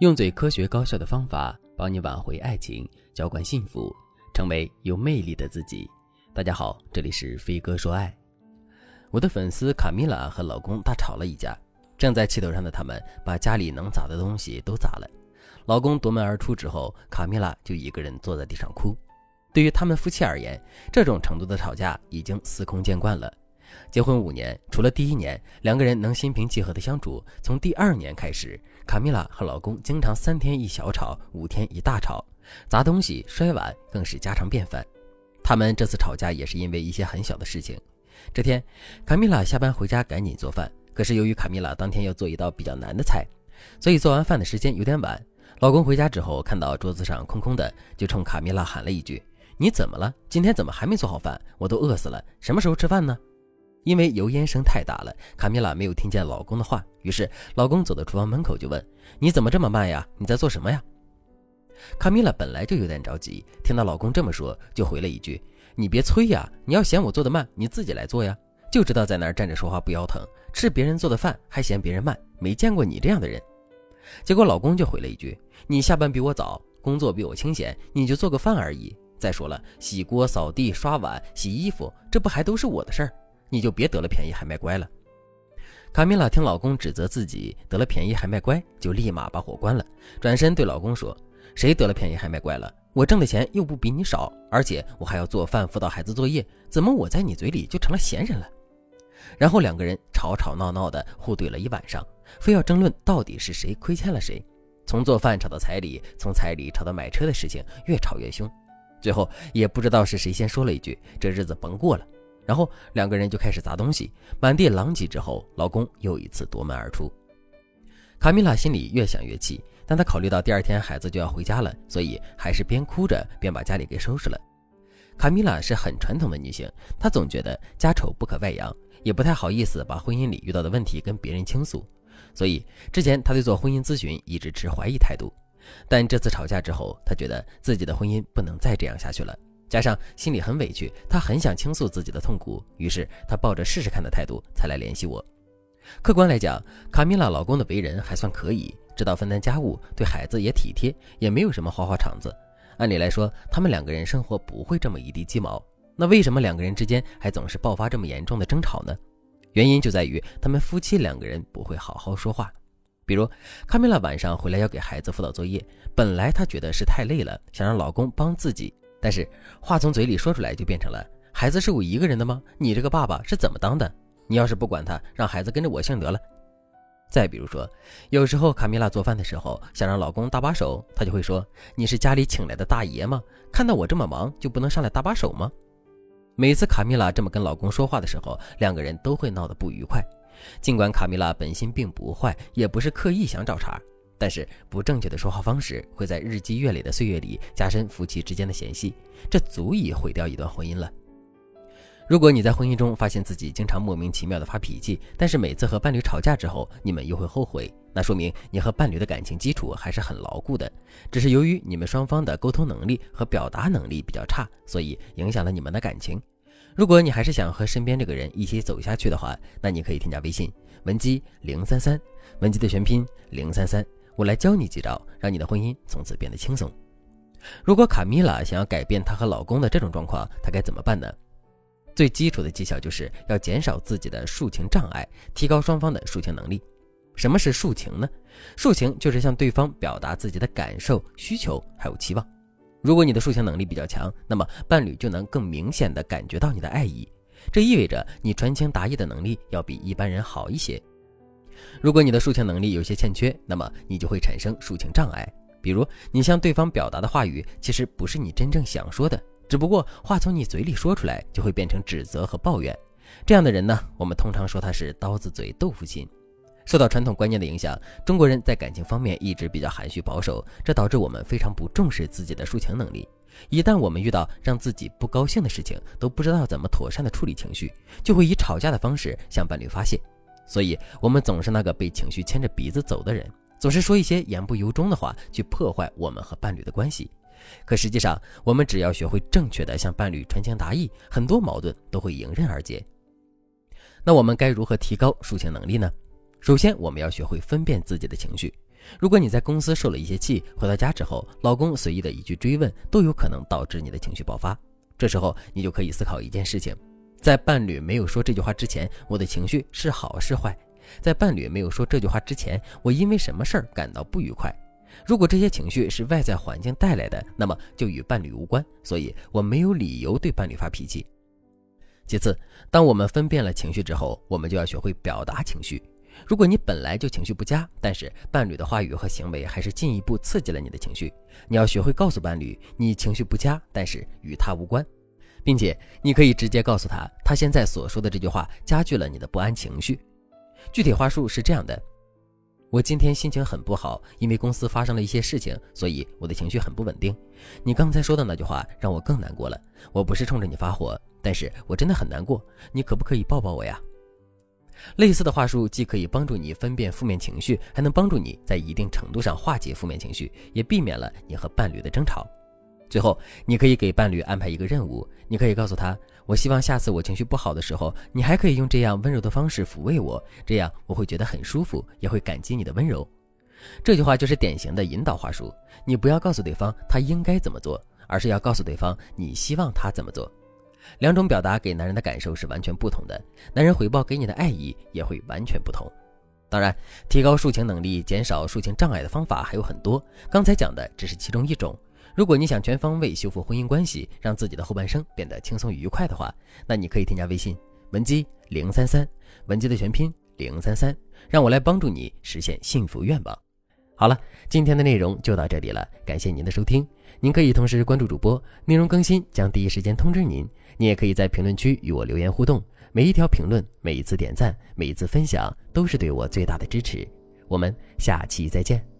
用最科学高效的方法帮你挽回爱情，浇灌幸福，成为有魅力的自己。大家好，这里是飞哥说爱。我的粉丝卡米拉和老公大吵了一架，正在气头上的他们把家里能砸的东西都砸了。老公夺门而出之后，卡米拉就一个人坐在地上哭。对于他们夫妻而言，这种程度的吵架已经司空见惯了。结婚五年，除了第一年两个人能心平气和的相处，从第二年开始，卡米拉和老公经常三天一小吵，五天一大吵，砸东西、摔碗更是家常便饭。他们这次吵架也是因为一些很小的事情。这天，卡米拉下班回家赶紧做饭，可是由于卡米拉当天要做一道比较难的菜，所以做完饭的时间有点晚。老公回家之后看到桌子上空空的，就冲卡米拉喊了一句：“你怎么了？今天怎么还没做好饭？我都饿死了，什么时候吃饭呢？”因为油烟声太大了，卡米拉没有听见老公的话。于是，老公走到厨房门口就问：“你怎么这么慢呀？你在做什么呀？”卡米拉本来就有点着急，听到老公这么说，就回了一句：“你别催呀，你要嫌我做的慢，你自己来做呀。就知道在那儿站着说话不腰疼，吃别人做的饭还嫌别人慢，没见过你这样的人。”结果老公就回了一句：“你下班比我早，工作比我清闲，你就做个饭而已。再说了，洗锅、扫地、刷碗、洗衣服，这不还都是我的事儿？”你就别得了便宜还卖乖了。卡米拉听老公指责自己得了便宜还卖乖，就立马把火关了，转身对老公说：“谁得了便宜还卖乖了？我挣的钱又不比你少，而且我还要做饭、辅导孩子作业，怎么我在你嘴里就成了闲人了？”然后两个人吵吵闹闹的互怼了一晚上，非要争论到底是谁亏欠了谁，从做饭吵到彩礼，从彩礼吵到买车的事情，越吵越凶。最后也不知道是谁先说了一句：“这日子甭过了。”然后两个人就开始砸东西，满地狼藉。之后，老公又一次夺门而出。卡米拉心里越想越气，但她考虑到第二天孩子就要回家了，所以还是边哭着边把家里给收拾了。卡米拉是很传统的女性，她总觉得家丑不可外扬，也不太好意思把婚姻里遇到的问题跟别人倾诉，所以之前她对做婚姻咨询一直持怀疑态度。但这次吵架之后，她觉得自己的婚姻不能再这样下去了。加上心里很委屈，她很想倾诉自己的痛苦，于是她抱着试试看的态度才来联系我。客观来讲，卡米拉老公的为人还算可以，知道分担家务，对孩子也体贴，也没有什么花花肠子。按理来说，他们两个人生活不会这么一地鸡毛。那为什么两个人之间还总是爆发这么严重的争吵呢？原因就在于他们夫妻两个人不会好好说话。比如，卡米拉晚上回来要给孩子辅导作业，本来她觉得是太累了，想让老公帮自己。但是话从嘴里说出来就变成了：孩子是我一个人的吗？你这个爸爸是怎么当的？你要是不管他，让孩子跟着我姓得了。再比如说，有时候卡米拉做饭的时候想让老公搭把手，他就会说：“你是家里请来的大爷吗？看到我这么忙就不能上来搭把手吗？”每次卡米拉这么跟老公说话的时候，两个人都会闹得不愉快。尽管卡米拉本心并不坏，也不是刻意想找茬。但是不正确的说话方式会在日积月累的岁月里加深夫妻之间的嫌隙，这足以毁掉一段婚姻了。如果你在婚姻中发现自己经常莫名其妙的发脾气，但是每次和伴侣吵架之后你们又会后悔，那说明你和伴侣的感情基础还是很牢固的，只是由于你们双方的沟通能力和表达能力比较差，所以影响了你们的感情。如果你还是想和身边这个人一起走下去的话，那你可以添加微信文姬零三三，文姬的全拼零三三。我来教你几招，让你的婚姻从此变得轻松。如果卡米拉想要改变她和老公的这种状况，她该怎么办呢？最基础的技巧就是要减少自己的抒情障碍，提高双方的抒情能力。什么是抒情呢？抒情就是向对方表达自己的感受、需求还有期望。如果你的抒情能力比较强，那么伴侣就能更明显的感觉到你的爱意。这意味着你传情达意的能力要比一般人好一些。如果你的抒情能力有些欠缺，那么你就会产生抒情障碍。比如，你向对方表达的话语其实不是你真正想说的，只不过话从你嘴里说出来就会变成指责和抱怨。这样的人呢，我们通常说他是刀子嘴豆腐心。受到传统观念的影响，中国人在感情方面一直比较含蓄保守，这导致我们非常不重视自己的抒情能力。一旦我们遇到让自己不高兴的事情，都不知道怎么妥善的处理情绪，就会以吵架的方式向伴侣发泄。所以，我们总是那个被情绪牵着鼻子走的人，总是说一些言不由衷的话，去破坏我们和伴侣的关系。可实际上，我们只要学会正确的向伴侣传情达意，很多矛盾都会迎刃而解。那我们该如何提高抒情能力呢？首先，我们要学会分辨自己的情绪。如果你在公司受了一些气，回到家之后，老公随意的一句追问，都有可能导致你的情绪爆发。这时候，你就可以思考一件事情：在伴侣没有说这句话之前，我的情绪是好是坏？在伴侣没有说这句话之前，我因为什么事儿感到不愉快？如果这些情绪是外在环境带来的，那么就与伴侣无关，所以我没有理由对伴侣发脾气。其次，当我们分辨了情绪之后，我们就要学会表达情绪。如果你本来就情绪不佳，但是伴侣的话语和行为还是进一步刺激了你的情绪，你要学会告诉伴侣你情绪不佳，但是与他无关，并且你可以直接告诉他，他现在所说的这句话加剧了你的不安情绪。具体话术是这样的：我今天心情很不好，因为公司发生了一些事情，所以我的情绪很不稳定。你刚才说的那句话让我更难过了。我不是冲着你发火，但是我真的很难过。你可不可以抱抱我呀？类似的话术既可以帮助你分辨负面情绪，还能帮助你在一定程度上化解负面情绪，也避免了你和伴侣的争吵。最后，你可以给伴侣安排一个任务，你可以告诉他：“我希望下次我情绪不好的时候，你还可以用这样温柔的方式抚慰我，这样我会觉得很舒服，也会感激你的温柔。”这句话就是典型的引导话术。你不要告诉对方他应该怎么做，而是要告诉对方你希望他怎么做。两种表达给男人的感受是完全不同的，男人回报给你的爱意也会完全不同。当然，提高抒情能力、减少抒情障碍的方法还有很多，刚才讲的只是其中一种。如果你想全方位修复婚姻关系，让自己的后半生变得轻松愉快的话，那你可以添加微信文姬零三三，文姬的全拼零三三，让我来帮助你实现幸福愿望。好了，今天的内容就到这里了，感谢您的收听。您可以同时关注主播，内容更新将第一时间通知您。你也可以在评论区与我留言互动，每一条评论、每一次点赞、每一次分享，都是对我最大的支持。我们下期再见。